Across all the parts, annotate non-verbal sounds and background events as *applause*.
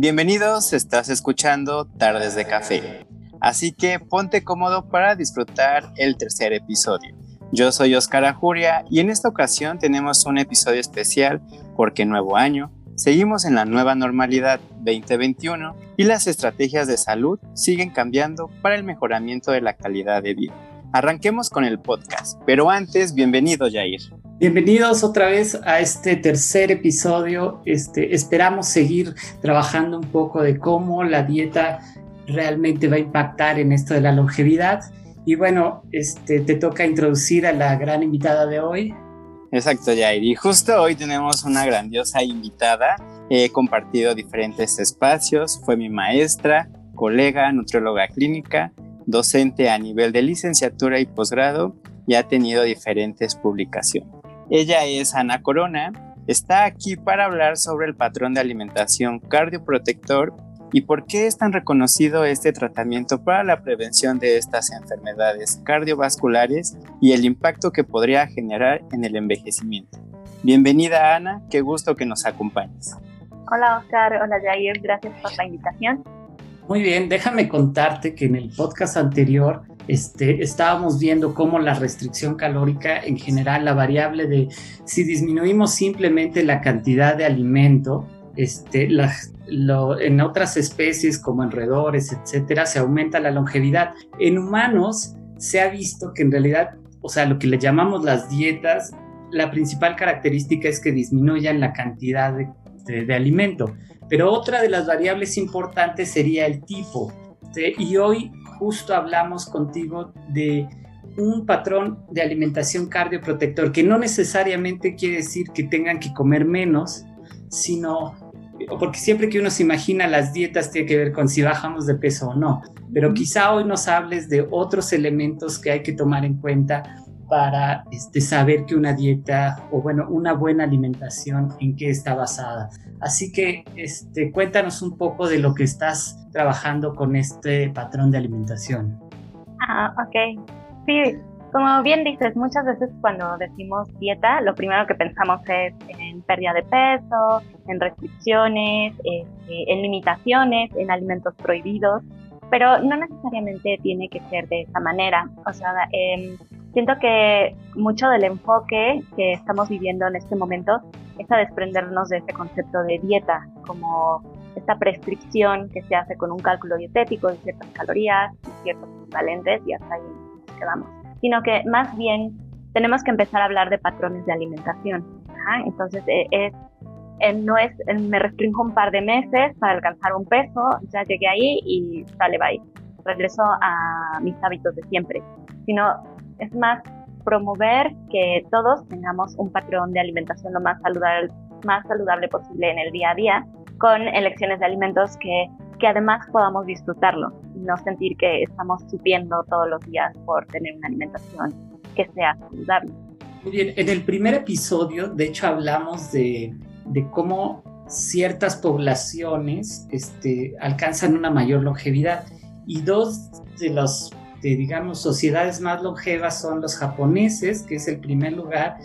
Bienvenidos, estás escuchando Tardes de Café. Así que ponte cómodo para disfrutar el tercer episodio. Yo soy Oscar Ajuria y en esta ocasión tenemos un episodio especial porque nuevo año, seguimos en la nueva normalidad 2021 y las estrategias de salud siguen cambiando para el mejoramiento de la calidad de vida. Arranquemos con el podcast, pero antes, bienvenido Jair. Bienvenidos otra vez a este tercer episodio. Este, esperamos seguir trabajando un poco de cómo la dieta realmente va a impactar en esto de la longevidad. Y bueno, este, te toca introducir a la gran invitada de hoy. Exacto, Jair. Y justo hoy tenemos una grandiosa invitada. He compartido diferentes espacios. Fue mi maestra, colega, nutrióloga clínica, docente a nivel de licenciatura y posgrado y ha tenido diferentes publicaciones. Ella es Ana Corona, está aquí para hablar sobre el patrón de alimentación cardioprotector y por qué es tan reconocido este tratamiento para la prevención de estas enfermedades cardiovasculares y el impacto que podría generar en el envejecimiento. Bienvenida Ana, qué gusto que nos acompañes. Hola Oscar, hola Jair, gracias por la invitación. Muy bien, déjame contarte que en el podcast anterior este, estábamos viendo cómo la restricción calórica en general, la variable de si disminuimos simplemente la cantidad de alimento, este, en otras especies como enredores, etcétera, se aumenta la longevidad. En humanos se ha visto que en realidad, o sea, lo que le llamamos las dietas, la principal característica es que disminuyan la cantidad de alimento. Pero otra de las variables importantes sería el tipo. Y hoy justo hablamos contigo de un patrón de alimentación cardioprotector, que no necesariamente quiere decir que tengan que comer menos, sino porque siempre que uno se imagina las dietas tiene que ver con si bajamos de peso o no, pero quizá hoy nos hables de otros elementos que hay que tomar en cuenta para este, saber que una dieta o bueno, una buena alimentación en qué está basada. Así que este, cuéntanos un poco de lo que estás trabajando con este patrón de alimentación. Ah, ok. Sí, como bien dices, muchas veces cuando decimos dieta, lo primero que pensamos es en pérdida de peso, en restricciones, este, en limitaciones, en alimentos prohibidos, pero no necesariamente tiene que ser de esa manera. O sea, eh, siento que mucho del enfoque que estamos viviendo en este momento es a desprendernos de ese concepto de dieta, como esta prescripción que se hace con un cálculo dietético de ciertas calorías y ciertos equivalentes y hasta ahí quedamos. Sino que más bien tenemos que empezar a hablar de patrones de alimentación. Entonces eh, es, eh, no es me restringo un par de meses para alcanzar un peso, ya llegué ahí y sale bye. Regreso a mis hábitos de siempre, sino es más promover que todos tengamos un patrón de alimentación lo más saludable, más saludable posible en el día a día, con elecciones de alimentos que, que además podamos disfrutarlo y no sentir que estamos subiendo todos los días por tener una alimentación que sea saludable. Muy bien, en el primer episodio, de hecho, hablamos de, de cómo ciertas poblaciones este, alcanzan una mayor longevidad y dos de los digamos, sociedades más longevas son los japoneses, que es el primer lugar,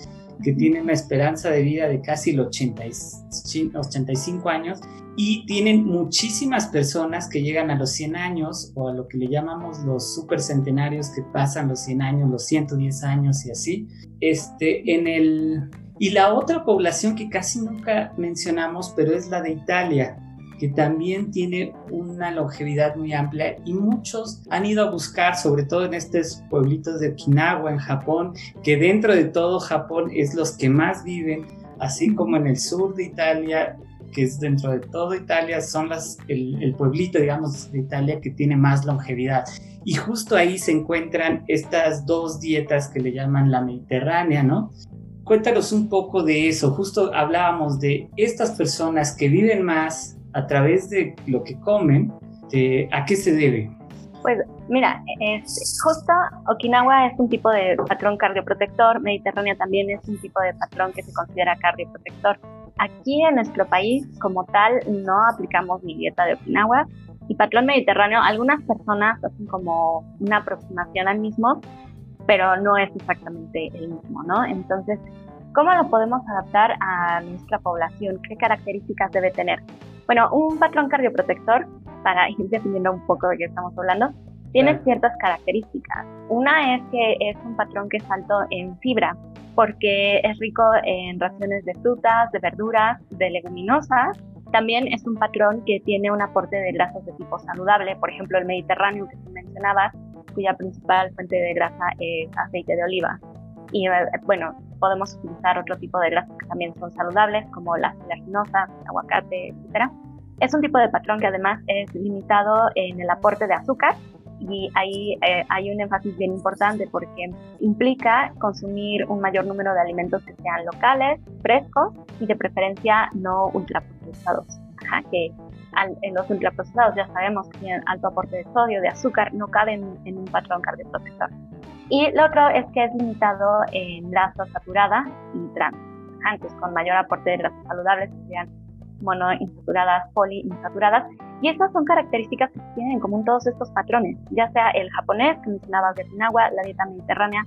que tienen una esperanza de vida de casi los 85 años y tienen muchísimas personas que llegan a los 100 años o a lo que le llamamos los supercentenarios que pasan los 100 años, los 110 años y así. Este, en el, y la otra población que casi nunca mencionamos, pero es la de Italia, que también tiene una longevidad muy amplia y muchos han ido a buscar, sobre todo en estos pueblitos de Okinawa, en Japón, que dentro de todo Japón es los que más viven, así como en el sur de Italia, que es dentro de todo Italia, son las, el, el pueblito, digamos, de Italia que tiene más longevidad. Y justo ahí se encuentran estas dos dietas que le llaman la mediterránea, ¿no? Cuéntanos un poco de eso. Justo hablábamos de estas personas que viven más, a través de lo que comen, ¿a qué se debe? Pues mira, es, Okinawa es un tipo de patrón cardioprotector, Mediterránea también es un tipo de patrón que se considera cardioprotector. Aquí en nuestro país, como tal, no aplicamos ni dieta de Okinawa y patrón mediterráneo. Algunas personas hacen como una aproximación al mismo, pero no es exactamente el mismo, ¿no? Entonces, ¿cómo lo podemos adaptar a nuestra población? ¿Qué características debe tener? Bueno, un patrón cardioprotector, para *laughs* ir definiendo un poco de qué estamos hablando, tiene ciertas características. Una es que es un patrón que es alto en fibra, porque es rico en raciones de frutas, de verduras, de leguminosas. También es un patrón que tiene un aporte de grasas de tipo saludable, por ejemplo el Mediterráneo que tú mencionabas, cuya principal fuente de grasa es aceite de oliva. Y eh, bueno, podemos utilizar otro tipo de grasas que también son saludables, como las oleaginosas, aguacate, etc. Es un tipo de patrón que además es limitado en el aporte de azúcar y ahí eh, hay un énfasis bien importante porque implica consumir un mayor número de alimentos que sean locales, frescos y de preferencia no ultraprocesados. Ajá, que en los ultraprocesados ya sabemos que tienen alto aporte de sodio, de azúcar, no caben en un patrón cardioprotector. Y lo otro es que es limitado en grasa saturada y trans, antes con mayor aporte de grasas saludables, sean monoinsaturadas, poliinsaturadas. Y estas son características que tienen en común todos estos patrones, ya sea el japonés, que mencionabas de Okinawa, la dieta mediterránea,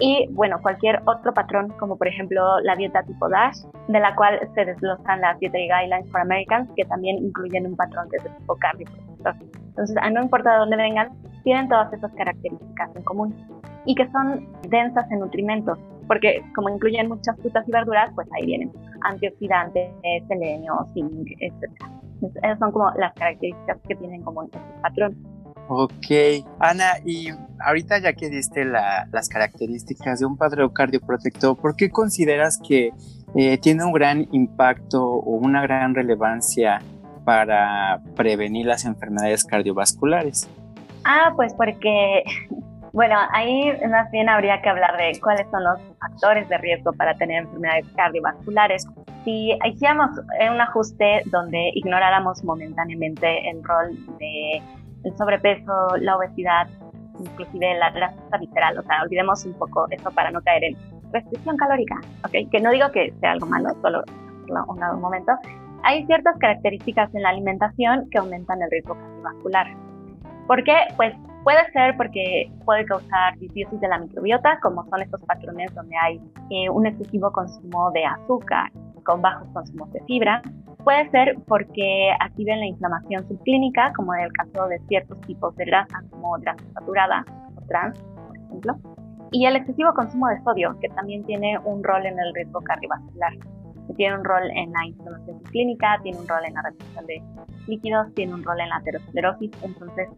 y bueno, cualquier otro patrón, como por ejemplo la dieta tipo DASH, de la cual se desglosan las Dietary Guidelines for Americans, que también incluyen un patrón que es de tipo cardio. Entonces, no importa de dónde vengan, tienen todas esas características en común y que son densas en nutrimentos, porque como incluyen muchas frutas y verduras, pues ahí vienen antioxidantes, selenio, zinc, etc. Esas son como las características que tienen como este patrón. Ok, Ana, y ahorita ya que diste las características de un patrón cardioprotector, ¿por qué consideras que eh, tiene un gran impacto o una gran relevancia para prevenir las enfermedades cardiovasculares? Ah, pues porque *laughs* bueno, ahí más bien habría que hablar de cuáles son los factores de riesgo para tener enfermedades cardiovasculares. Si hiciéramos un ajuste donde ignoráramos momentáneamente el rol de el sobrepeso, la obesidad, inclusive la grasa visceral, o sea, olvidemos un poco eso para no caer en restricción calórica, ¿ok? Que no digo que sea algo malo, solo un, un momento. Hay ciertas características en la alimentación que aumentan el riesgo cardiovascular. ¿Por qué? Pues Puede ser porque puede causar disbiosis de la microbiota, como son estos patrones donde hay eh, un excesivo consumo de azúcar con bajos consumos de fibra. Puede ser porque activen la inflamación subclínica, como en el caso de ciertos tipos de grasa, como grasa saturada o trans, por ejemplo. Y el excesivo consumo de sodio, que también tiene un rol en el riesgo cardiovascular tiene un rol en la inflamación clínica, tiene un rol en la retención de líquidos, tiene un rol en la aterosclerosis. Entonces,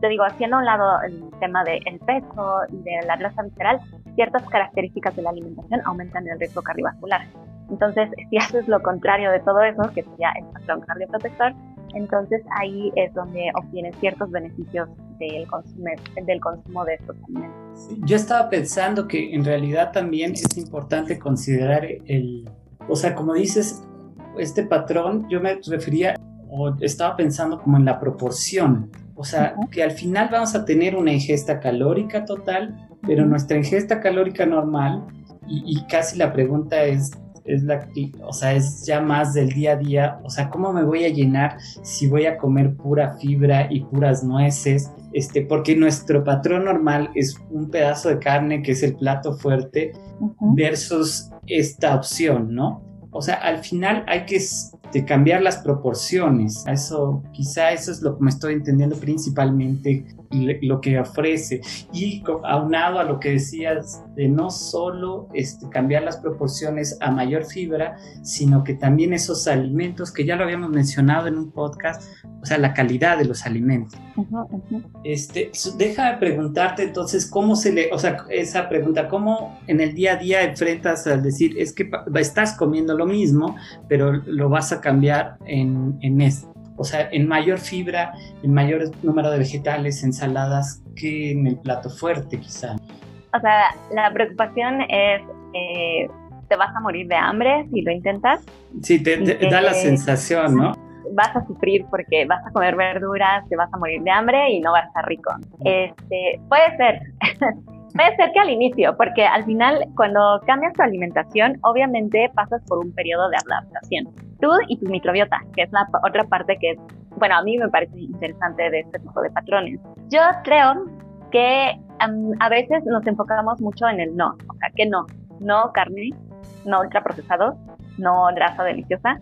te digo, haciendo a un lado el tema del peso y de la grasa visceral, ciertas características de la alimentación aumentan el riesgo cardiovascular. Entonces, *laughs* si haces lo contrario de todo eso, que sería el patrón cardioprotector, entonces ahí es donde obtienes ciertos beneficios del consumo, del consumo de estos alimentos. Yo estaba pensando que en realidad también es importante considerar el o sea, como dices, este patrón, yo me refería o estaba pensando como en la proporción. O sea, que al final vamos a tener una ingesta calórica total, pero nuestra ingesta calórica normal, y, casi la pregunta es, es la, o sea, es ya más del día a día, o sea, ¿cómo me voy a llenar si voy a comer pura fibra y puras nueces? Este, porque nuestro patrón normal es un pedazo de carne que es el plato fuerte versus esta opción, ¿no? O sea, al final hay que este, cambiar las proporciones. Eso, quizá eso es lo que me estoy entendiendo principalmente lo que ofrece. Y aunado a lo que decías de no solo este, cambiar las proporciones a mayor fibra, sino que también esos alimentos que ya lo habíamos mencionado en un podcast, o sea, la calidad de los alimentos. Este, deja de preguntarte entonces cómo se le, o sea, esa pregunta, cómo en el día a día enfrentas al decir, es que estás comiendo lo mismo, pero lo vas a cambiar en, en esto o sea, en mayor fibra, en mayor número de vegetales, ensaladas, que en el plato fuerte quizá. O sea, la preocupación es, eh, ¿te vas a morir de hambre si lo intentas? Sí, te, da la sensación, ¿no? Vas a sufrir porque vas a comer verduras, te vas a morir de hambre y no vas a estar rico. Este, puede ser. *laughs* Puede ser que al inicio, porque al final cuando cambias tu alimentación, obviamente pasas por un periodo de adaptación. Tú y tu microbiota, que es la otra parte que, bueno, a mí me parece interesante de este tipo de patrones. Yo creo que a veces nos enfocamos mucho en el no, o sea, que no, no carne, no ultraprocesados, no grasa deliciosa,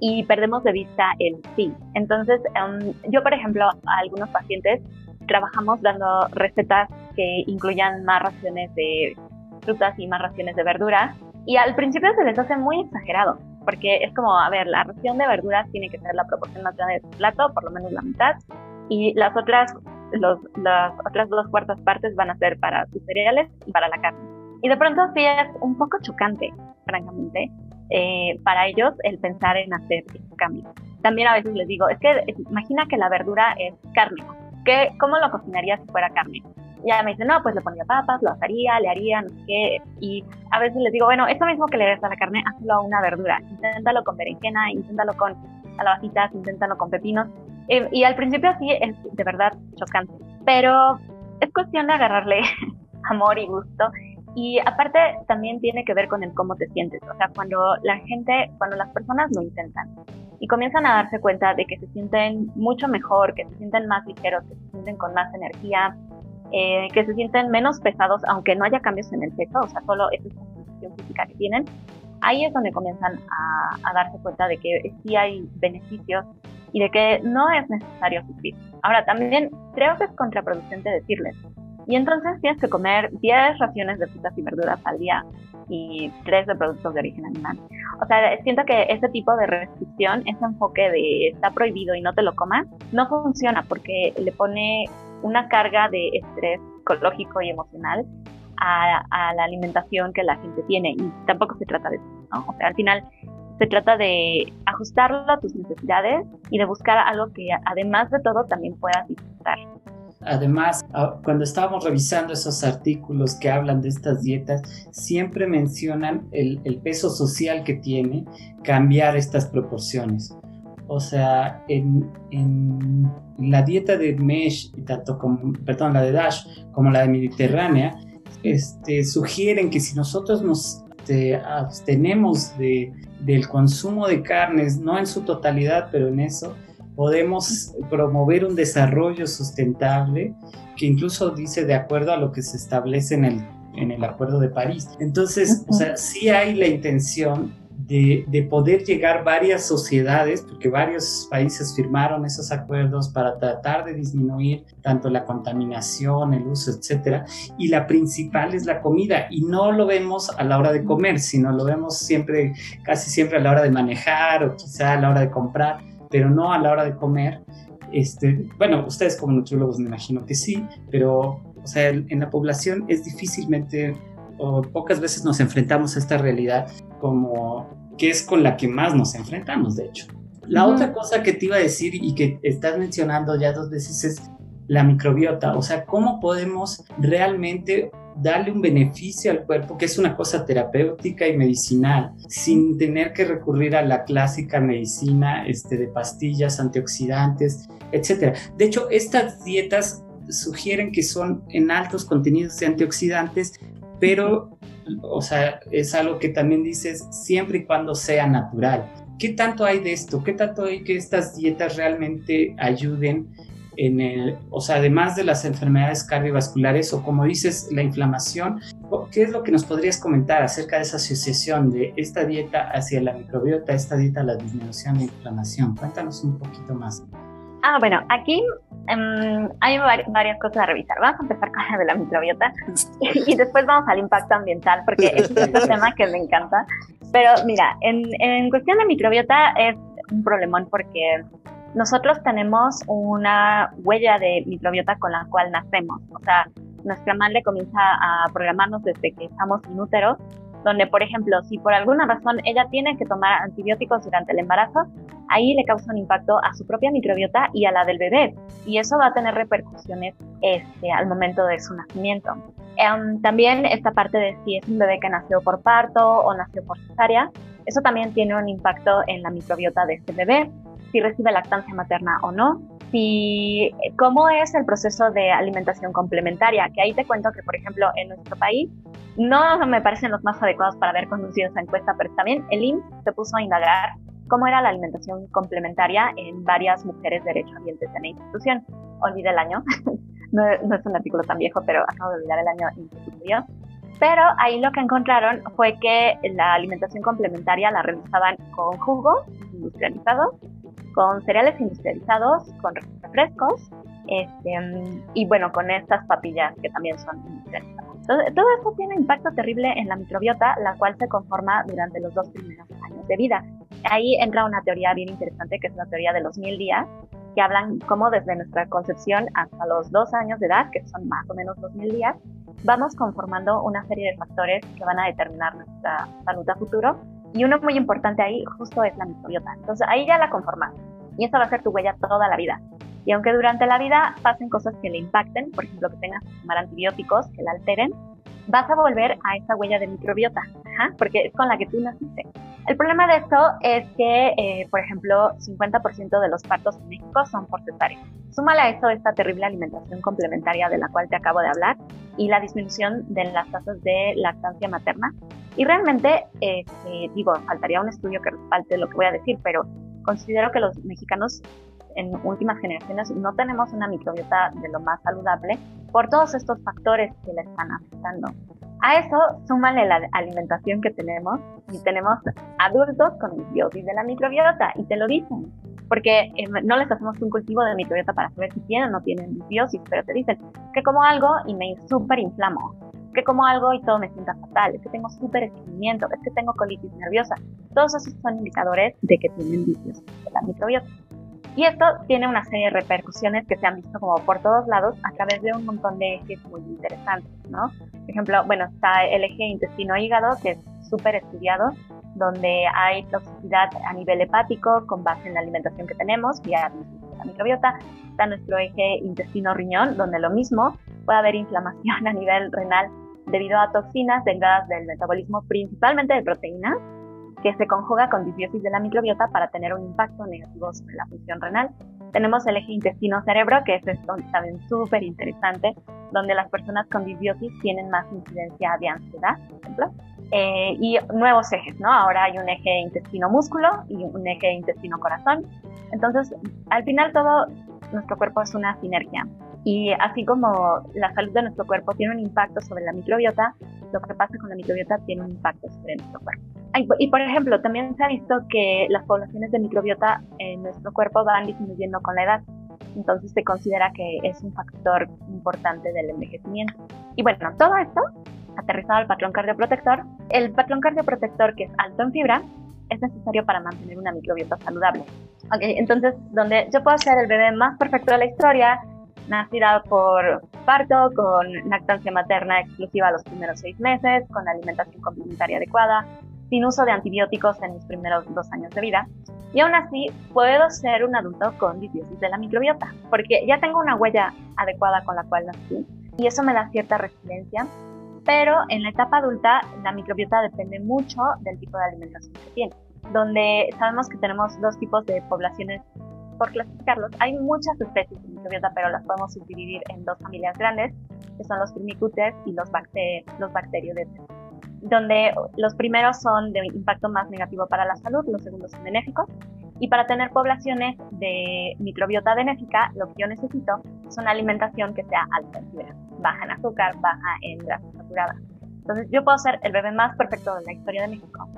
y perdemos de vista el sí. Entonces, em, yo, por ejemplo, a algunos pacientes trabajamos dando recetas que incluyan más raciones de frutas y más raciones de verduras. Y al principio se les hace muy exagerado, porque es como, a ver, la ración de verduras tiene que ser la proporción más grande de tu plato, por lo menos la mitad, y las otras, los, las otras dos cuartas partes van a ser para tus cereales y para la carne. Y de pronto sí es un poco chocante, francamente, eh, para ellos el pensar en hacer ese cambio. También a veces les digo, es que imagina que la verdura es carne. ¿Qué, ¿Cómo lo cocinaría si fuera carne? Ya me dicen, no, pues le pondría papas, lo asaría, le haría, no sé qué. Y a veces les digo, bueno, esto mismo que le des a la carne, hazlo a una verdura. Inténtalo con berenjena, inténtalo con calabacitas, inténtalo con pepinos. Eh, y al principio sí es de verdad chocante. Pero es cuestión de agarrarle *laughs* amor y gusto y aparte también tiene que ver con el cómo te sientes. O sea, cuando la gente, cuando las personas lo intentan y comienzan a darse cuenta de que se sienten mucho mejor, que se sienten más ligeros, que se sienten con más energía, eh, que se sienten menos pesados, aunque no haya cambios en el peso, o sea, solo esa sensación física que tienen, ahí es donde comienzan a, a darse cuenta de que sí hay beneficios y de que no es necesario sufrir. Ahora, también creo que es contraproducente decirles, y entonces tienes que comer 10 raciones de frutas y verduras al día y 3 de productos de origen animal. O sea, siento que ese tipo de restricción, ese enfoque de está prohibido y no te lo comas, no funciona porque le pone una carga de estrés psicológico y emocional a, la alimentación que la gente tiene y tampoco se trata de eso. O sea, al final se trata de ajustarlo a tus necesidades y de buscar algo que además de todo también puedas disfrutar. Además, cuando estábamos revisando esos artículos que hablan de estas dietas, siempre mencionan el, peso social que tiene cambiar estas proporciones. O sea, en, la dieta de Mesh, tanto como, perdón, la de Dash, como la de Mediterránea, este, sugieren que si nosotros nos este, abstenemos de, del consumo de carnes, no en su totalidad, pero en eso, podemos promover un desarrollo sustentable que incluso dice de acuerdo a lo que se establece en el, en el Acuerdo de París. Entonces, o sea, sí hay la intención de, de, poder llegar varias sociedades, porque varios países firmaron esos acuerdos para tratar de disminuir tanto la contaminación, el uso, etcétera, y la principal es la comida, y no lo vemos a la hora de comer, sino lo vemos siempre, casi siempre a la hora de manejar o quizá a la hora de comprar pero no a la hora de comer. Este, bueno, ustedes como nutriólogos me imagino que sí, pero o sea, en la población es difícilmente o pocas veces nos enfrentamos a esta realidad como que es con la que más nos enfrentamos, de hecho. La otra cosa que te iba a decir y que estás mencionando ya dos veces es la microbiota, o sea, cómo podemos realmente darle un beneficio al cuerpo, que es una cosa terapéutica y medicinal, sin tener que recurrir a la clásica medicina este, de pastillas, antioxidantes, etc. De hecho, estas dietas sugieren que son en altos contenidos de antioxidantes, pero, o sea, es algo que también dices siempre y cuando sea natural. ¿Qué tanto hay de esto? ¿Qué tanto hay que estas dietas realmente ayuden en el, o sea, además de las enfermedades cardiovasculares o como dices, la inflamación, ¿qué es lo que nos podrías comentar acerca de esa asociación de esta dieta hacia la microbiota, esta dieta a la disminución de inflamación? Cuéntanos un poquito más. Ah, bueno, aquí um, hay varias cosas a revisar. Vamos a empezar con la de la microbiota *laughs* y, después vamos al impacto ambiental porque es un *laughs* tema que me encanta. Pero mira, en, en cuestión de microbiota es un problemón porque nosotros tenemos una huella de microbiota con la cual nacemos. O sea, nuestra madre comienza a programarnos desde que estamos inúteros, donde, por ejemplo, si por alguna razón ella tiene que tomar antibióticos durante el embarazo, ahí le causa un impacto a su propia microbiota y a la del bebé. Y eso va a tener repercusiones este, al momento de su nacimiento. Em, también esta parte de si es un bebé que nació por parto o nació por cesárea, eso también tiene un impacto en la microbiota de este bebé si recibe lactancia materna o no, si, cómo es el proceso de alimentación complementaria, que ahí te cuento que, por ejemplo, en nuestro país no me parecen los más adecuados para haber conducido esa encuesta, pero también el IMSS se puso a indagar cómo era la alimentación complementaria en varias mujeres derechohabientes en la institución. Olvidé el año, *laughs* no, es un artículo tan viejo, pero acabo de olvidar el año en que Pero ahí lo que encontraron fue que la alimentación complementaria la realizaban con jugos industrializados, con cereales industrializados, con refrescos, este, y bueno, con estas papillas que también son industrializadas. Entonces, todo esto tiene impacto terrible en la microbiota, la cual se conforma durante los dos primeros años de vida. Ahí entra una teoría bien interesante, que es la teoría de los mil días, que hablan cómo desde nuestra concepción hasta los dos años de edad, que son más o menos dos mil días, vamos conformando una serie de factores que van a determinar nuestra salud a futuro. Y uno muy importante ahí justo es la microbiota. Entonces ahí ya la conformas. Y esa va a ser tu huella toda la vida. Y aunque durante la vida pasen cosas que le impacten, por ejemplo que tengas que tomar antibióticos que la alteren, vas a volver a esa huella de microbiota, porque es con la que tú naciste. El problema de esto es que, eh, por ejemplo, 50% de los partos en México son por cesárea. Súmale a esto esta terrible alimentación complementaria de la cual te acabo de hablar y la disminución de las tasas de lactancia materna. Y realmente, este, digo, faltaría un estudio que respalde lo que voy a decir, pero considero que los mexicanos en últimas generaciones no tenemos una microbiota de lo más saludable por todos estos factores que le están afectando. A eso súmale la alimentación que tenemos y tenemos adultos con disbiosis de la microbiota y te lo dicen, porque eh, no les hacemos un cultivo de microbiota para saber si tienen o no tienen disbiosis, pero te dicen que como algo y me súper inflamo, que como algo y todo me sienta fatal, es que tengo súper estreñimiento, es que tengo colitis nerviosa. Todos esos son indicadores de que tienen disbiosis de la microbiota. Y esto tiene una serie de repercusiones que se han visto como por todos lados a través de un montón de ejes muy interesantes, ¿no? Por ejemplo, bueno, está el eje intestino-hígado, que es súper estudiado, donde hay toxicidad a nivel hepático con base en la alimentación que tenemos, vía la microbiota. Está nuestro eje intestino-riñón, donde lo mismo, puede haber inflamación *laughs* a nivel renal debido a toxinas derivadas del metabolismo principalmente de proteínas que se conjuga con disbiosis de la microbiota para tener un impacto negativo sobre la función renal. Tenemos el eje intestino-cerebro, que es esto también súper interesante, donde las personas con disbiosis tienen más incidencia de ansiedad, por ejemplo. Eh, y nuevos ejes, ¿no? Ahora hay un eje intestino-músculo y un eje intestino-corazón. Entonces, al final todo nuestro cuerpo es una sinergia. Y así como la salud de nuestro cuerpo tiene un impacto sobre la microbiota, lo que pasa con la microbiota tiene un impacto sobre nuestro cuerpo. Y por ejemplo, también se ha visto que las poblaciones de microbiota en nuestro cuerpo van disminuyendo con la edad. Entonces se considera que es un factor importante del envejecimiento. Y bueno, todo esto aterrizado al patrón cardioprotector. El patrón cardioprotector que es alto en fibra es necesario para mantener una microbiota saludable. Okay, entonces, donde yo puedo ser el bebé más perfecto de la historia, nacida por parto, con lactancia materna exclusiva los primeros seis meses, con alimentación complementaria adecuada, sin uso de antibióticos en mis primeros dos años de vida. Y aún así, puedo ser un adulto con disbiosis de la microbiota, porque ya tengo una huella adecuada con la cual nací y eso me da cierta resiliencia. Pero en la etapa adulta, la microbiota depende mucho del tipo de alimentación que tiene, donde sabemos que tenemos dos tipos de poblaciones por clasificarlos. Hay muchas especies de microbiota, pero las podemos subdividir en dos familias grandes, que son los firmicutes y los, bacter los bacteriodetes donde los primeros son de impacto más negativo para la salud, los segundos son benéficos. Y para tener poblaciones de microbiota benéfica, lo que yo necesito es una alimentación que sea alta en fibra, baja en azúcar, baja en grasas saturadas. Entonces yo puedo ser el bebé más perfecto de la historia de México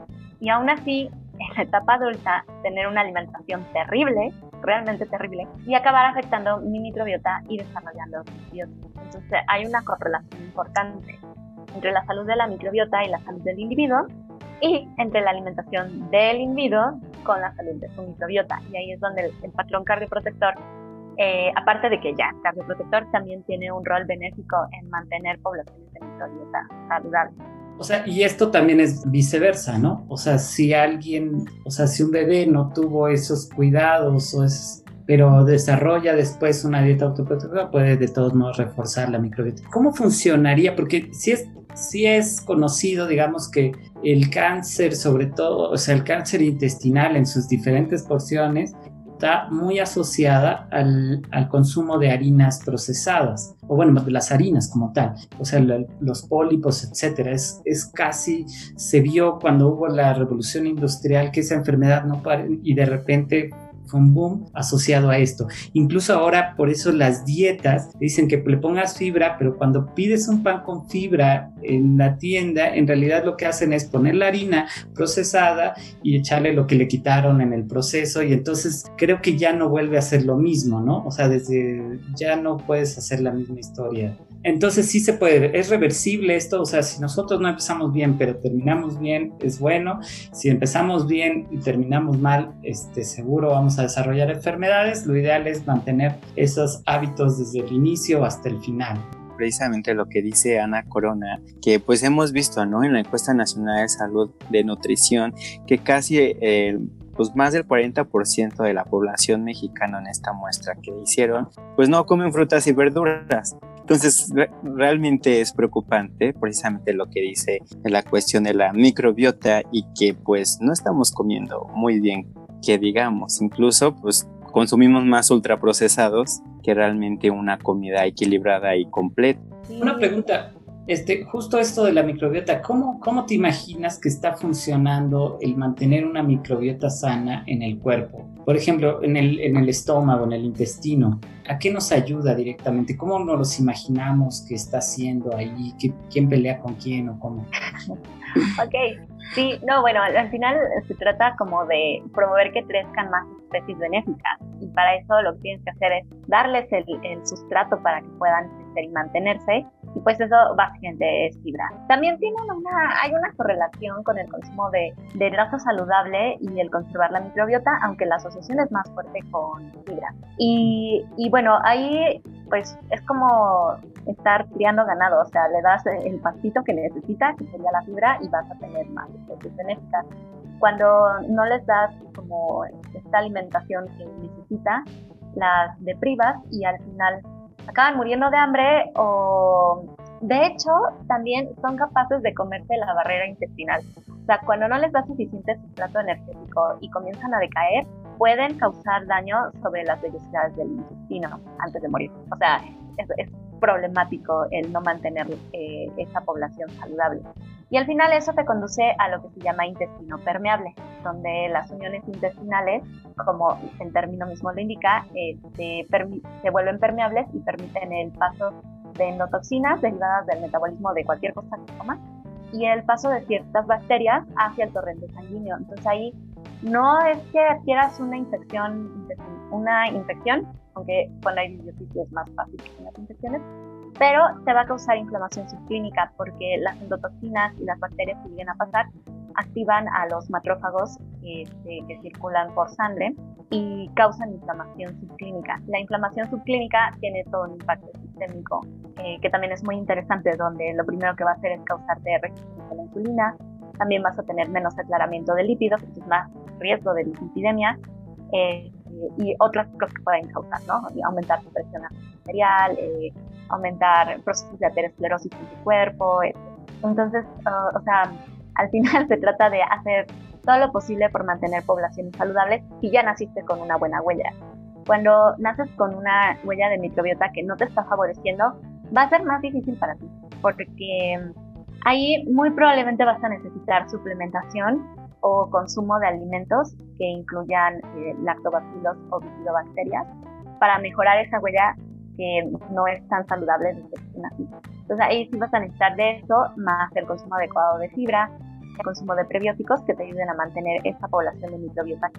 y aún así en la etapa adulta tener una alimentación terrible, realmente terrible, y acabar afectando mi microbiota y desarrollando disbiosis. Entonces hay una correlación importante entre la salud de la microbiota y la salud del individuo y entre la alimentación del individuo con la salud de su microbiota. Y ahí es donde el, patrón cardioprotector, eh, aparte de que ya cardioprotector, también tiene un rol benéfico en mantener poblaciones de microbiota saludables. O sea, y esto también es viceversa, ¿no? O sea, si alguien, o sea, si un bebé no tuvo esos cuidados o es, pero desarrolla después una dieta autoprotectora, puede de todos modos reforzar la microbiota. ¿Cómo funcionaría? Porque si es sí es conocido, digamos, que el cáncer, sobre todo, o sea, el cáncer intestinal en sus diferentes porciones, está muy asociada al, consumo de harinas procesadas, o bueno, de las harinas como tal, o sea, los pólipos, etcétera. Es, es casi, se vio cuando hubo la revolución industrial que esa enfermedad no y de repente un boom asociado a esto. Incluso ahora, por eso las dietas dicen que le pongas fibra, pero cuando pides un pan con fibra en la tienda, en realidad lo que hacen es poner la harina procesada y echarle lo que le quitaron en el proceso y entonces creo que ya no vuelve a ser lo mismo, ¿no? O sea, desde ya no puedes hacer la misma historia. Entonces sí se puede, es reversible esto, o sea, si nosotros no empezamos bien pero terminamos bien, es bueno. Si empezamos bien y terminamos mal, este, seguro vamos desarrollar enfermedades. Lo ideal es mantener esos hábitos desde el inicio hasta el final precisamente lo que dice Ana Corona, que pues hemos visto ¿no? en la encuesta nacional de salud de nutrición que casi eh, pues más del 40% de la población mexicana en esta muestra que hicieron, pues no comen frutas y verduras. Entonces, realmente es preocupante precisamente lo que dice la cuestión de la microbiota y que pues no estamos comiendo muy bien, que digamos, incluso pues consumimos más ultraprocesados que realmente una comida equilibrada y completa. Una pregunta, este, justo esto de la microbiota, ¿cómo, ¿cómo te imaginas que está funcionando el mantener una microbiota sana en el cuerpo? Por ejemplo, en el, en el estómago, en el intestino. ¿A qué nos ayuda directamente? ¿Cómo nos los imaginamos que está haciendo ahí? ¿Quién pelea con quién o cómo? ok, sí, no, bueno, al final se trata como de promover que crezcan más especies benéficas y para eso lo que tienes que hacer es darles el, el sustrato para que puedan crecer y mantenerse y pues eso básicamente es fibra. También tiene una, hay una correlación con el consumo de, de grasa saludable y el conservar la microbiota, aunque la asociación es más fuerte con fibra. Y, y bueno, ahí pues es como estar criando ganado, o sea, le das el pastito que necesita, que sería la fibra, y vas a tener más especies benéficas. Cuando no les das como esta alimentación que necesita, las deprivas y al final acaban muriendo de hambre o de hecho también son capaces de comerse la barrera intestinal. O sea, cuando no les da suficiente sustrato energético y comienzan a decaer, pueden causar daño sobre las vellosidades del intestino antes de morir. O sea, es, problemático el no mantener eh, esa población saludable. Y al final eso te conduce a lo que se llama intestino permeable, donde las uniones intestinales, como el término mismo lo indica, eh, se, vuelven permeables y permiten el paso de endotoxinas derivadas del metabolismo de cualquier cosa que comas y el paso de ciertas bacterias hacia el torrente sanguíneo. Entonces ahí no es que adquieras una infección, una infección, aunque con la es más fácil que las infecciones, pero te va a causar inflamación subclínica porque las endotoxinas y las bacterias que lleguen a pasar activan a los matrófagos este, que circulan por sangre y causan inflamación subclínica. La inflamación subclínica tiene todo un impacto sistémico eh, que también es muy interesante, donde lo primero que va a hacer es causarte resistencia a la insulina, también vas a tener menos aclaramiento de lípidos, es más riesgo de lipidemia eh, y otras cosas que pueden causar, ¿no? aumentar tu presión arterial, eh, aumentar procesos de aterosclerosis en tu cuerpo. Entonces, uh, o sea, al final *laughs* se trata de hacer todo lo posible por mantener poblaciones saludables y ya naciste con una buena huella. Cuando naces con una huella de microbiota que no te está favoreciendo, va a ser más difícil para ti, porque ahí muy probablemente vas a necesitar suplementación o consumo de alimentos que incluyan eh, lactobacilos o bifidobacterias para mejorar esa huella que no es tan saludable naciste. Entonces ahí sí vas a necesitar de eso, más el consumo adecuado de fibra, el consumo de prebióticos que te ayuden a mantener esa población de microbiota.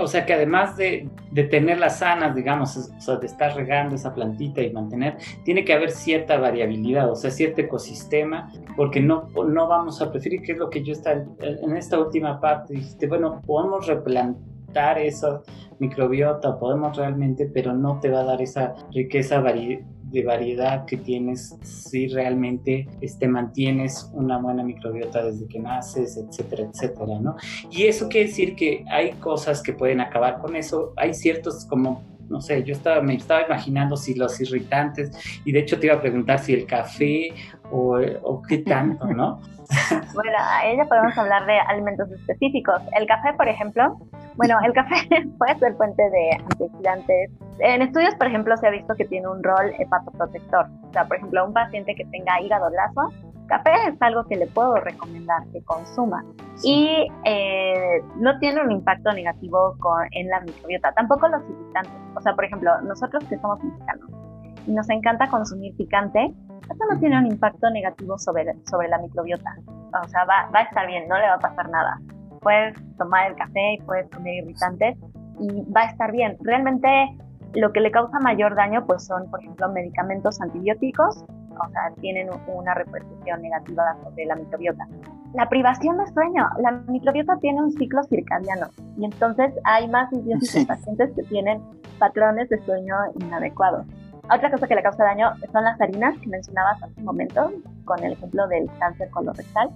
o sea que además de, de tenerlas sanas, digamos, o sea, de estar regando esa plantita y mantener, tiene que haber cierta variabilidad, o sea, cierto ecosistema, porque no, no vamos a preferir, que es lo que yo está en esta última parte, dijiste, bueno, podemos replantar esa microbiota, podemos realmente, pero no te va a dar esa riqueza de variedad que tienes si realmente este, mantienes una buena microbiota desde que naces, etcétera, etcétera, ¿no? Y eso quiere decir que hay cosas que pueden acabar con eso, hay ciertos como no sé, yo estaba, me estaba imaginando si los irritantes, y de hecho te iba a preguntar si el café o, o qué tanto, ¿no? *laughs* bueno, a ella podemos hablar de alimentos específicos. El café, por ejemplo, bueno, el café *laughs* puede ser fuente de antioxidantes. En estudios, por ejemplo, se ha visto que tiene un rol hepatoprotector. O sea, por ejemplo, un paciente que tenga hígado graso café es algo que le puedo recomendar que consuma y eh, no tiene un impacto negativo en la microbiota, tampoco los irritantes. O sea, por ejemplo, nosotros que somos mexicanos y nos encanta consumir picante, eso no tiene un impacto negativo sobre, sobre la microbiota. O sea, va, va a estar bien, no le va a pasar nada. Puedes tomar el café y puedes comer irritantes y va a estar bien. Realmente lo que le causa mayor daño pues son, por ejemplo, medicamentos antibióticos, o sea, tienen una repercusión negativa sobre la microbiota. La privación de sueño, la microbiota tiene un ciclo circadiano y entonces hay más de pacientes que tienen patrones de sueño inadecuados. Otra cosa que le causa daño son las harinas que mencionabas hace un momento, con el ejemplo del cáncer colorectal.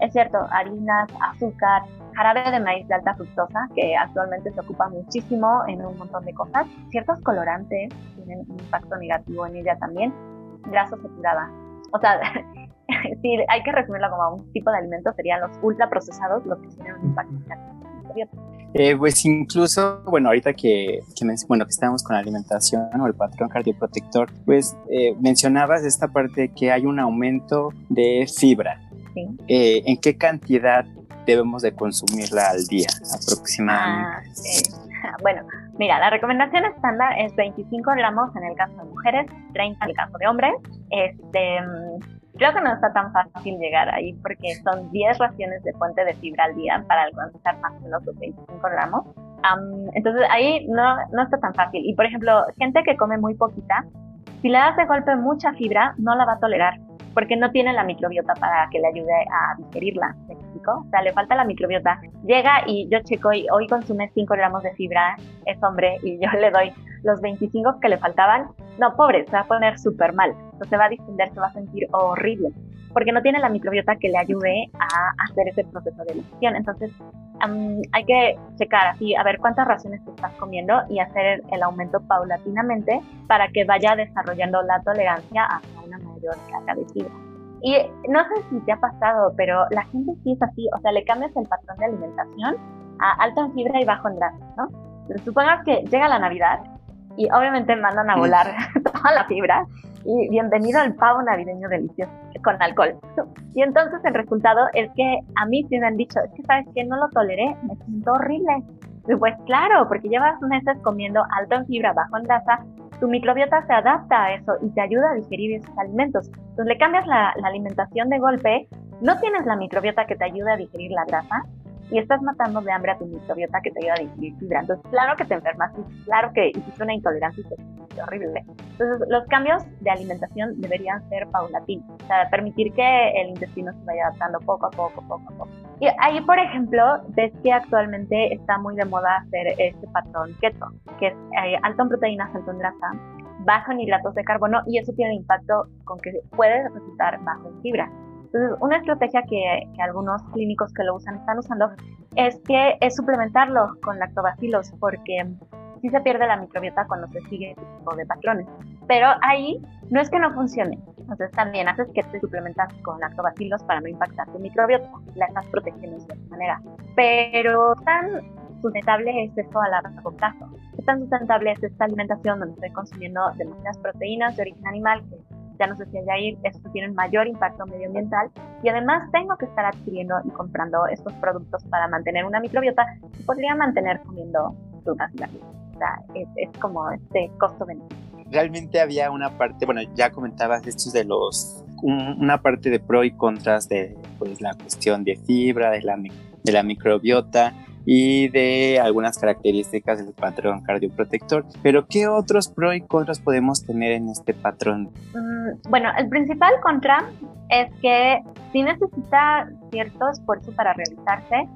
Es cierto, harinas, azúcar, jarabe de maíz de alta fructosa, que actualmente se ocupa muchísimo en un montón de cosas. Ciertos colorantes tienen un impacto negativo en ella también. Grasa saturada. O sea, *laughs* si hay que resumirlo como un tipo de alimento, serían los ultraprocesados los que tienen un impacto. Eh, pues incluso, bueno, ahorita que, que, bueno, que estamos con la alimentación o el patrón cardioprotector, pues eh, mencionabas esta parte que hay un aumento de fibra. Sí. Eh, ¿En qué cantidad debemos de consumirla al día aproximadamente? Ah, *laughs* bueno, mira, la recomendación estándar es 25 gramos en el caso de mujeres, 30 en el caso de hombres. Este, creo que no está tan fácil llegar ahí porque son 10 raciones de fuente de fibra al día para alcanzar más o menos los 25 gramos. entonces ahí no, no está tan fácil. Y por ejemplo, gente que come muy poquita, si le das de golpe mucha fibra, no la va a tolerar porque no tiene la microbiota para que le ayude a digerirla, ¿me explico? O sea, le falta la microbiota. Llega y yo checo y hoy consume 5 gramos de fibra, es hombre, y yo le doy los 25 que le faltaban. No, pobre, se va a poner súper mal. se va a distender, se va a sentir horrible porque no tiene la microbiota que le ayude a hacer ese proceso de digestión. Entonces, hay que checar así, a ver cuántas raciones te estás comiendo y hacer el aumento paulatinamente para que vaya desarrollando la tolerancia hacia una Y no sé si te ha pasado, pero la gente sí es así, o sea, le cambias el patrón de alimentación a alto en fibra y bajo en grasa, ¿no? Supongas que llega la Navidad y obviamente mandan a volar *laughs* toda la fibra y bienvenido al pavo navideño delicioso con alcohol. *laughs* Y entonces el resultado es que a mí sí me han dicho, es que sabes que no lo toleré, me siento horrible. Pues claro, porque llevas meses comiendo alto en fibra, bajo en grasa, tu microbiota se adapta a eso y te ayuda a digerir esos alimentos. Entonces le cambias la, la alimentación de golpe, no tienes la microbiota que te ayude a digerir la grasa y estás matando de hambre a tu microbiota que te ayuda a digerir fibra. Entonces, claro que te enfermas y claro que hiciste una intolerancia y te horrible. Entonces, los cambios de alimentación deberían ser paulatinos, o sea, permitir que el intestino se vaya adaptando poco a poco, poco a poco. Y ahí, por ejemplo, ves que actualmente está muy de moda hacer este patrón keto, que es eh, alto en proteínas, alto en grasa, bajo en hidratos de carbono y eso tiene impacto con que puede resultar bajo en fibra. Entonces, una estrategia que, algunos clínicos que lo usan están usando es que es suplementarlo con lactobacilos porque sí se pierde la microbiota cuando se sigue este tipo de patrones. Pero ahí no es que no funcione. Entonces también haces que te suplementas con lactobacilos para no impactar tu microbiota. La estás protegiendo de esa manera. Pero tan sustentable es esto a largo plazo. ¿Qué tan sustentable es esta alimentación donde estoy consumiendo demasiadas proteínas de origen animal que ya no sé si allá ir, estos tienen mayor impacto medioambiental y además tengo que estar adquiriendo y comprando estos productos para mantener una microbiota que podría mantener comiendo frutas y. O sea, es, como este costo-beneficio. Realmente había una parte, bueno, ya comentabas estos de los, una parte de pro y contras de pues la cuestión de fibra, de la, de la microbiota, y de algunas características del patrón cardioprotector. Pero, ¿qué otros pros y contras podemos tener en este patrón? Mm, bueno, el principal contra es que sí necesita cierto esfuerzo para realizarse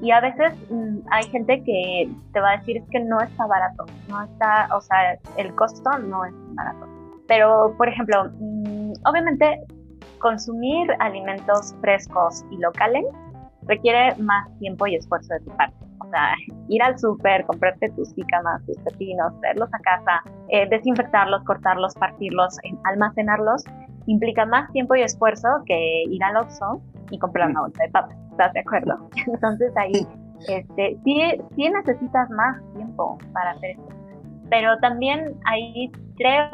y a veces mm, hay gente que te va a decir es que no está barato, no está, o sea, el costo no es barato. Pero, por ejemplo, mm, obviamente consumir alimentos frescos y locales requiere más tiempo y esfuerzo de tu parte. O sea, ir al súper, comprarte tus jícamas, tus pepinos, traerlos a casa, eh, desinfectarlos, cortarlos, partirlos, almacenarlos, implica más tiempo y esfuerzo que ir al Oxxo y comprar una bolsa de papas. ¿Estás de acuerdo? *laughs* Entonces ahí *laughs* este, sí, sí necesitas más tiempo para hacer esto. Pero también ahí creo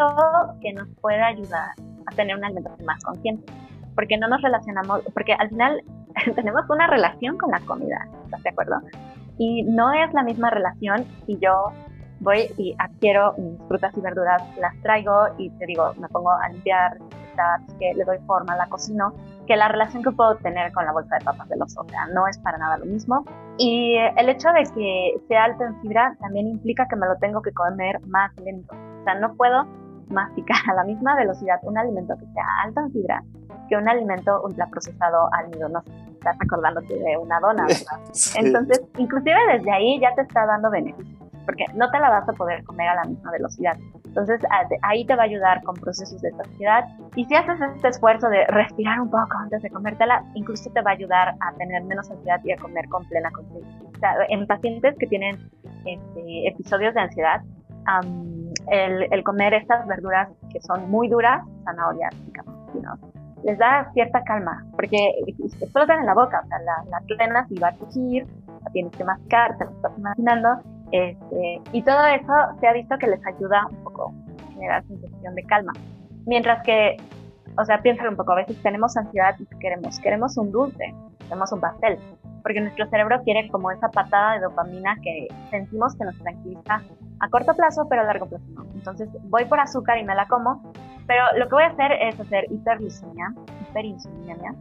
que nos puede ayudar a tener una alimentación más consciente. porque no nos relacionamos, porque al final *laughs* tenemos una relación con la comida, ¿estás de acuerdo? Y no es la misma relación si yo voy y adquiero mis frutas y verduras, las traigo y te digo, me pongo a limpiar, que le doy forma, la cocino, que la relación que puedo tener con la bolsa de papas de los, o sea, no es para nada lo mismo. Y el hecho de que sea alto en fibra también implica que me lo tengo que comer más lento. O sea, no puedo masticar a la misma velocidad un alimento que sea alto en fibra que un alimento ultraprocesado al nido. No sé, estás acordándote de una dona, *laughs* ¿verdad? Entonces, inclusive desde ahí ya te está dando beneficios porque no te la vas a poder comer a la misma velocidad. Entonces ahí te va a ayudar con procesos de saciedad y si haces este esfuerzo de respirar un poco antes de comértela, incluso te va a ayudar a tener menos ansiedad y a comer con plena conciencia. O sea, en pacientes que tienen este, episodios de ansiedad, el, el, comer estas verduras que son muy duras, zanahorias y les da cierta calma, porque explotan en la boca, o sea, la, la y va a crujir, la tienes que mascar, te lo estás imaginando, este, y todo eso se ha visto que les ayuda un poco a generar sensación de calma. Mientras que, o sea, piénsalo un poco, a veces tenemos ansiedad y queremos, queremos un dulce, queremos un pastel, porque nuestro cerebro quiere como esa patada de dopamina que sentimos que nos tranquiliza a corto plazo, pero a largo plazo no. Entonces voy por azúcar y me la como, pero lo que voy a hacer es hacer hiperglucemia, hiperinsulinemia.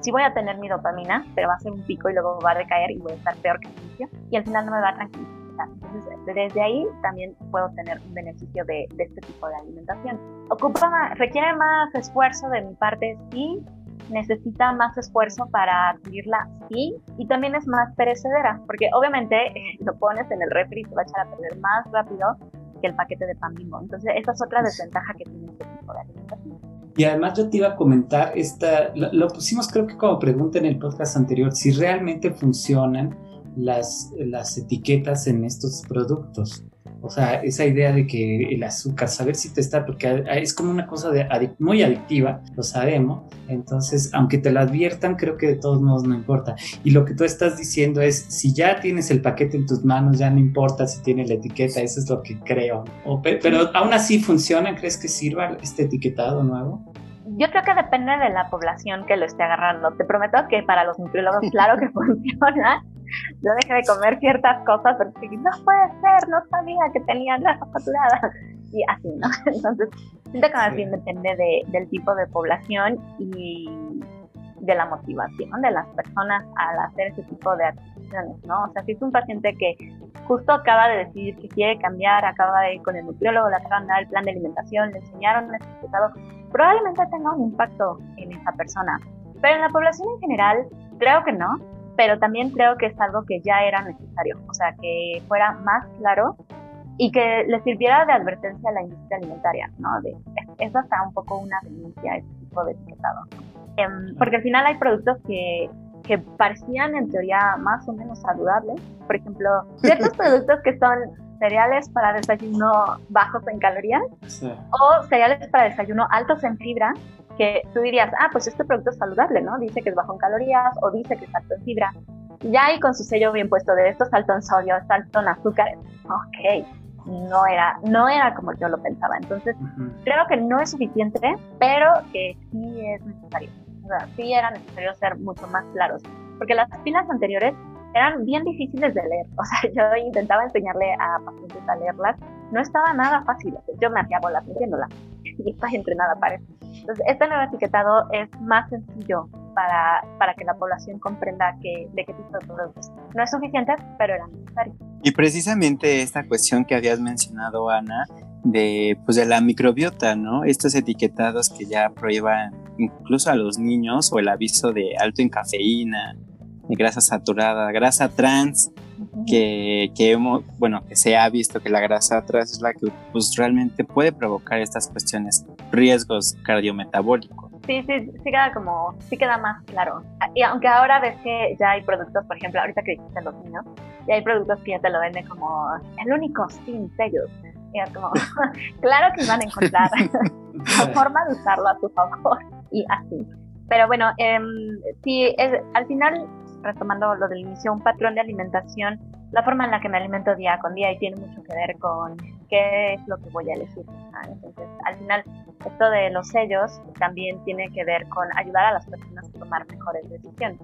Sí voy a tener mi dopamina, pero va a ser un pico y luego va a decaer y voy a estar peor que el inicio y al final no me va a tranquilizar entonces, desde ahí también puedo tener un beneficio de, este tipo de alimentación. Ocupa, requiere más esfuerzo de mi parte, sí, necesita más esfuerzo para adquirirla, sí, y también es más perecedera, porque obviamente eh, lo pones en el refri y se va a echar a perder más rápido que el paquete de pan bimbo. Entonces, esa es otra desventaja que tiene este tipo de alimentación. Y además yo te iba a comentar, esta, lo pusimos creo que como pregunta en el podcast anterior, si realmente funcionan las, las etiquetas en estos productos. O sea, esa idea de que el azúcar, saber si te está, porque es como una cosa muy adictiva, lo sabemos. Entonces, aunque te lo adviertan, creo que de todos modos no importa. Y lo que tú estás diciendo es, si ya tienes el paquete en tus manos, ya no importa si tiene la etiqueta, eso es lo que creo. pero aún así funciona, ¿crees que sirva este etiquetado nuevo? Yo creo que depende de la población que lo esté agarrando. Te prometo que para los nutriólogos, claro que *laughs* funciona *laughs* yo dejé de comer ciertas cosas porque no puede ser, no sabía que tenía grasa saturada y así, ¿no? *laughs* Entonces, siento que más bien depende de, del tipo de población y de la motivación de las personas al hacer ese tipo de acciones, ¿no? O sea, si es un paciente que justo acaba de decidir que quiere cambiar, acaba de ir con el nutriólogo, le acaban de dar el plan de alimentación, le enseñaron el etiquetado, probablemente tenga un impacto en esa persona. Pero en la población en general, creo que no, pero también creo que es algo que ya era necesario, o sea, que fuera más claro y que le sirviera de advertencia a la industria alimentaria, ¿no? De, es hasta un poco una denuncia este tipo de etiquetado. Em, porque al final hay productos que, que parecían en teoría más o menos saludables, por ejemplo, ciertos *laughs* productos que son cereales para desayuno bajos en calorías o cereales para desayuno altos en fibra que tú dirías, ah, pues este producto es saludable, ¿no? Dice que es bajo en calorías o dice que es alto en fibra. Ya ahí con su sello bien puesto de esto es alto en sodio, es alto en azúcar. Ok, no era, no era como yo lo pensaba. Entonces, creo que no es suficiente, pero que sí es necesario. O sea, sí era necesario ser mucho más claros. Porque las pilas anteriores eran bien difíciles de leer. O sea, *laughs* yo intentaba enseñarle a pacientes a leerlas. No estaba nada fácil. Yo me hacía bolas leyéndolas. Y estaba entrenada para eso. Entonces, este nuevo etiquetado es más sencillo para, para que la población comprenda que, de qué tipo de productos. No es suficiente, pero era necesario. Y precisamente esta cuestión que habías mencionado, Ana, de, pues de la microbiota, ¿no? Estos etiquetados que ya prohíban incluso a los niños o el aviso de alto en cafeína, de grasa saturada, grasa trans, que, que, hemos, bueno, que se ha visto que la grasa trans es la que pues, realmente puede provocar estas cuestiones, riesgos cardiometabólicos. Sí, sí, sí queda como, sí queda más claro. Y aunque ahora ves que ya hay productos, por ejemplo, ahorita que dijiste los niños, ya hay productos que ya te lo venden como el único sin sellos. Y es como, *laughs* claro que van a encontrar *laughs* la forma de usarlo a tu favor y así. Pero bueno, eh, sí, es, al final retomando lo del inicio, un patrón de alimentación, la forma en la que me alimento día con día y tiene mucho que ver con qué es lo que voy a elegir. Entonces, al final, esto de los sellos también tiene que ver con ayudar a las personas a tomar mejores decisiones.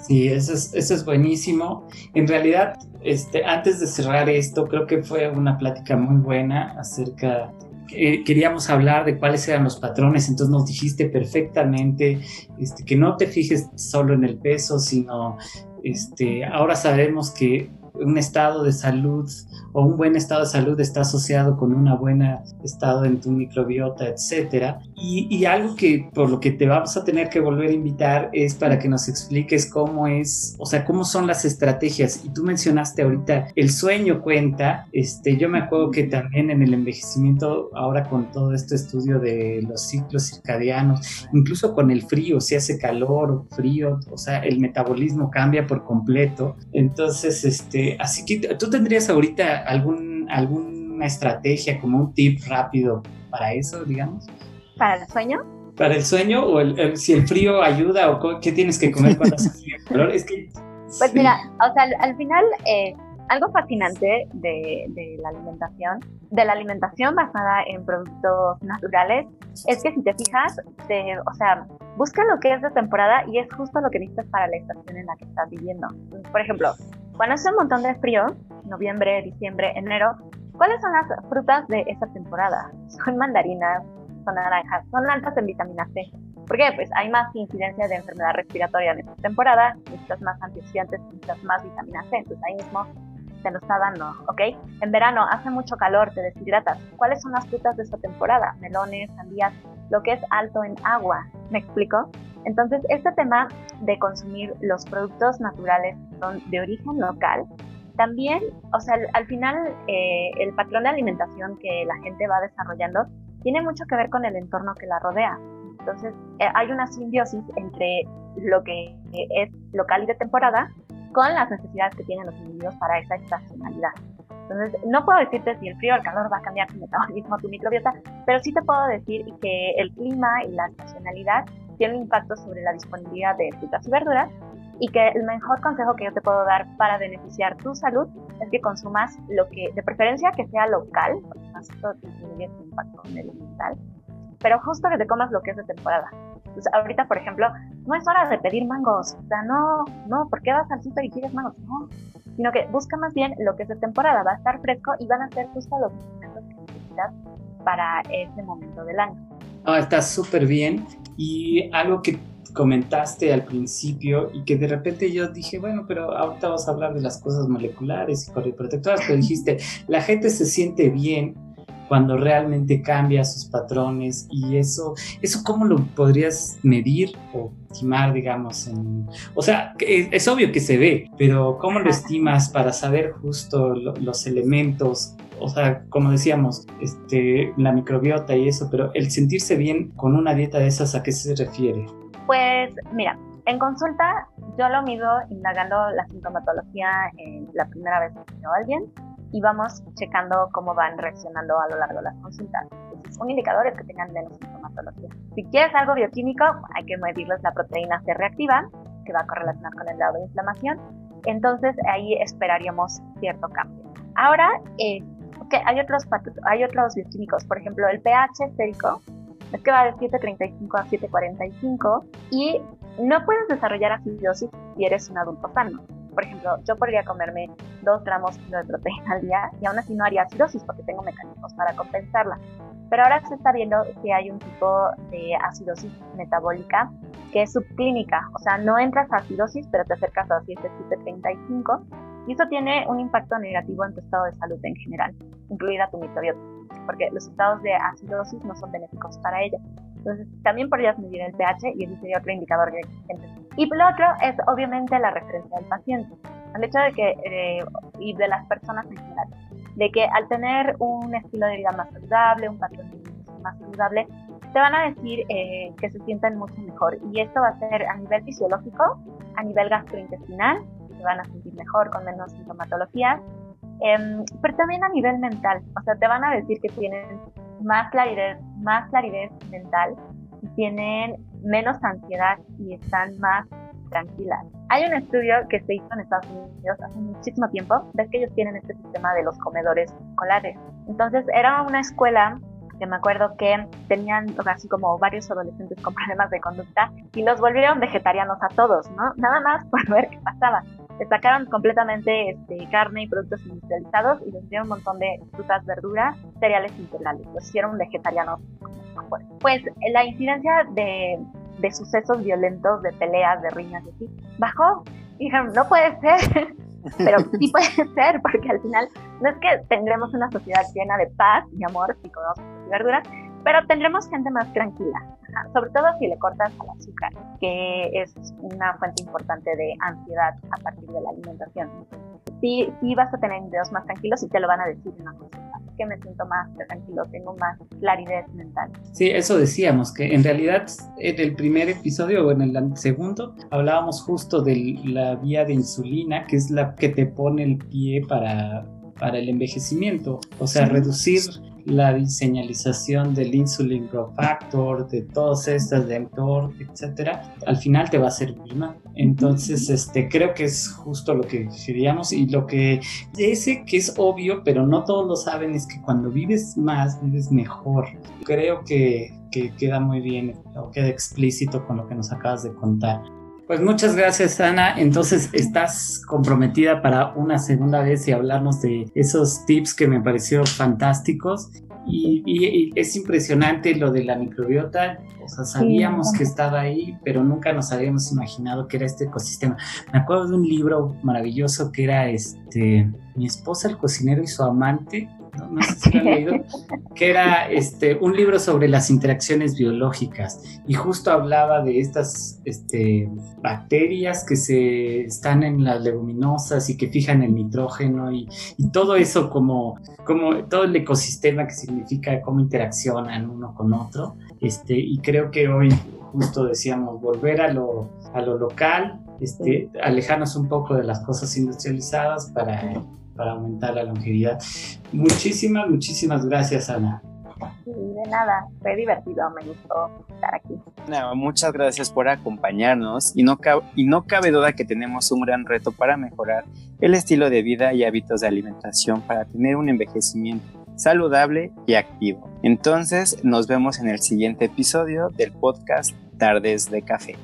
Sí, eso es, eso es buenísimo. En realidad, este, antes de cerrar esto, creo que fue una plática muy buena acerca eh, queríamos hablar de cuáles eran los patrones, entonces nos dijiste perfectamente este, que no te fijes solo en el peso, sino este, ahora sabemos que un estado de salud o un buen estado de salud está asociado con un buen estado en tu microbiota, etcétera. Y, algo que por lo que te vamos a tener que volver a invitar es para que nos expliques cómo es, o sea, cómo son las estrategias. Y tú mencionaste ahorita el sueño cuenta. Este, yo me acuerdo que también en el envejecimiento, ahora con todo este estudio de los ciclos circadianos, incluso con el frío, si hace calor o frío, o sea, el metabolismo cambia por completo. Entonces, este, así que tú tendrías ahorita algún, alguna estrategia, como un tip rápido para eso, digamos? ¿Para el sueño? Para el sueño o el, si el frío ayuda o qué tienes que comer cuando *laughs* hace frío. Es que, pues mira, o sea, al, final eh, algo fascinante de, de, la alimentación, de la alimentación basada en productos naturales, es que si te fijas, te, o sea, busca lo que es de temporada y es justo lo que necesitas para la estación en la que estás viviendo. Por ejemplo, cuando hace un montón de frío, noviembre, diciembre, enero, ¿cuáles son las frutas de esa temporada? Son mandarinas, son naranjas, son altas en vitamina C. ¿Por qué? Pues hay más incidencia de enfermedad respiratoria en esta temporada, necesitas más antioxidantes, necesitas más vitamina C, entonces ahí mismo te lo está dando, ¿ok? En verano hace mucho calor, te deshidratas. ¿Cuáles son las frutas de esta temporada? Melones, sandías, lo que es alto en agua, ¿me explico? Entonces, este tema de consumir los productos naturales que son de origen local, también, o sea, al, final eh, el patrón de alimentación que la gente va desarrollando tiene mucho que ver con el entorno que la rodea. Entonces, eh, hay una simbiosis entre lo que es local y de temporada con las necesidades que tienen los individuos para esa estacionalidad. Entonces, no puedo decirte si el frío o el calor va a cambiar tu metabolismo, tu microbiota, pero sí te puedo decir que el clima y la estacionalidad tienen impacto sobre la disponibilidad de frutas y verduras y que el mejor consejo que yo te puedo dar para beneficiar tu salud es que consumas lo que, de preferencia que sea local, porque más esto disminuye tu impacto medioambiental, pero justo que te comas lo que es de temporada. Entonces, ahorita, por ejemplo, no es hora de pedir mangos, o sea, no, no, ¿por qué vas al súper y quieres mangos? No, sino que busca más bien lo que es de temporada, va a estar fresco y van a ser justo los alimentos que necesitas para ese momento del año. Ah, está súper bien. Y algo que comentaste al principio y que de repente yo dije, bueno, pero ahorita vamos a hablar de las cosas moleculares y protectoras, pero dijiste, la gente se siente bien cuando realmente cambia sus patrones y eso, eso cómo lo podrías medir o estimar, digamos, en, o sea, es, obvio que se ve, pero ¿cómo lo estimas para saber justo los elementos? O sea, como decíamos, este, la microbiota y eso, pero el sentirse bien con una dieta de esas, ¿a qué se refiere? Pues mira, en consulta yo lo mido indagando la sintomatología en la primera vez que veo a alguien y vamos checando cómo van reaccionando a lo largo de las consultas. un indicador es que tengan menos sintomatología. Si quieres algo bioquímico, hay que medirles la proteína C reactiva, que va a correlacionar con el grado de inflamación. Entonces ahí esperaríamos cierto cambio. Ahora, eh, hay, otros, hay otros bioquímicos, por ejemplo, el pH estérico es que va de 7.35 a 7.45 y no puedes desarrollar acidosis si eres un adulto sano. Por ejemplo, yo podría comerme 2 gramos de proteína al día y aún así no haría acidosis porque tengo mecanismos para compensarla. Pero ahora se está viendo que hay un tipo de acidosis metabólica que es subclínica, o sea, no entras a acidosis, pero te acercas a 7.35 y eso tiene un impacto negativo en tu estado de salud en general, incluida tu microbiota porque los estados de acidosis no son benéficos para ella. Entonces, también podrías medir el pH y ese sería otro indicador que Y lo otro es obviamente la referencia del paciente. El hecho de que, eh, y de las personas en general, de que al tener un estilo de vida más saludable, un patrón de vida más saludable, te van a decir eh, que se sienten mucho mejor. Y esto va a ser a nivel fisiológico, a nivel gastrointestinal, se van a sentir mejor con menos sintomatología Em, pero también a nivel mental, o sea, te van a decir que tienen más claridad, más claridad mental tienen menos ansiedad y están más tranquilas. Hay un estudio que se hizo en Estados Unidos hace muchísimo tiempo, ves que ellos tienen este sistema de los comedores escolares. Entonces era una escuela que me acuerdo que tenían así como varios adolescentes con problemas de conducta y los volvieron vegetarianos a todos, ¿no? Nada más *laughs* por ver qué pasaba. Les sacaron completamente este, carne y productos industrializados y les dieron un montón de frutas, verduras, cereales integrales. Los hicieron vegetarianos. Pues la incidencia de, de sucesos violentos, de peleas, de riñas y así, bajó. Y dijeron, no puede ser. *laughs* Pero sí puede ser, porque al final no es que tendremos una sociedad llena de paz y amor si comemos y verduras, pero tendremos gente más tranquila, sobre todo si le cortas al azúcar, que es una fuente importante de ansiedad a partir de la alimentación. Sí, sí vas a tener individuos más tranquilos y te lo van a decir en la consulta que me siento más tranquilo, tengo más claridad mental. Sí, eso decíamos, que en realidad en el primer episodio o en el segundo hablábamos justo de la vía de insulina, que es la que te pone el pie para, para el envejecimiento, o sea, reducir la señalización del insulin growth factor, de todas estas, de mTOR, etcétera, al final te va a servir más. Entonces, este, creo que es justo lo que queríamos y lo que ese que es obvio, pero no todos lo saben, es que cuando vives más, vives mejor. Creo que, que queda muy bien o queda explícito con lo que nos acabas de contar. Pues muchas gracias, Ana. Entonces, estás comprometida para una segunda vez y hablarnos de esos tips que me parecieron fantásticos. Y, es impresionante lo de la microbiota. O sea, sabíamos que estaba ahí, pero nunca nos habíamos imaginado que era este ecosistema. Me acuerdo de un libro maravilloso que era este Mi esposa, el cocinero y su amante no, sé si lo han leído, que era este, un libro sobre las interacciones biológicas. Y justo hablaba de estas este, bacterias que se están en las leguminosas y que fijan el nitrógeno y, todo eso como, como todo el ecosistema que significa cómo interaccionan uno con otro. Este, y creo que hoy justo decíamos volver a lo, a lo local, este, alejarnos un poco de las cosas industrializadas para para aumentar la longevidad. Muchísimas, muchísimas gracias, Ana. de nada, fue divertido, me gustó estar aquí. muchas gracias por acompañarnos y no, cabe, y no cabe duda que tenemos un gran reto para mejorar el estilo de vida y hábitos de alimentación para tener un envejecimiento saludable y activo. Entonces nos vemos en el siguiente episodio del podcast Tardes de Café.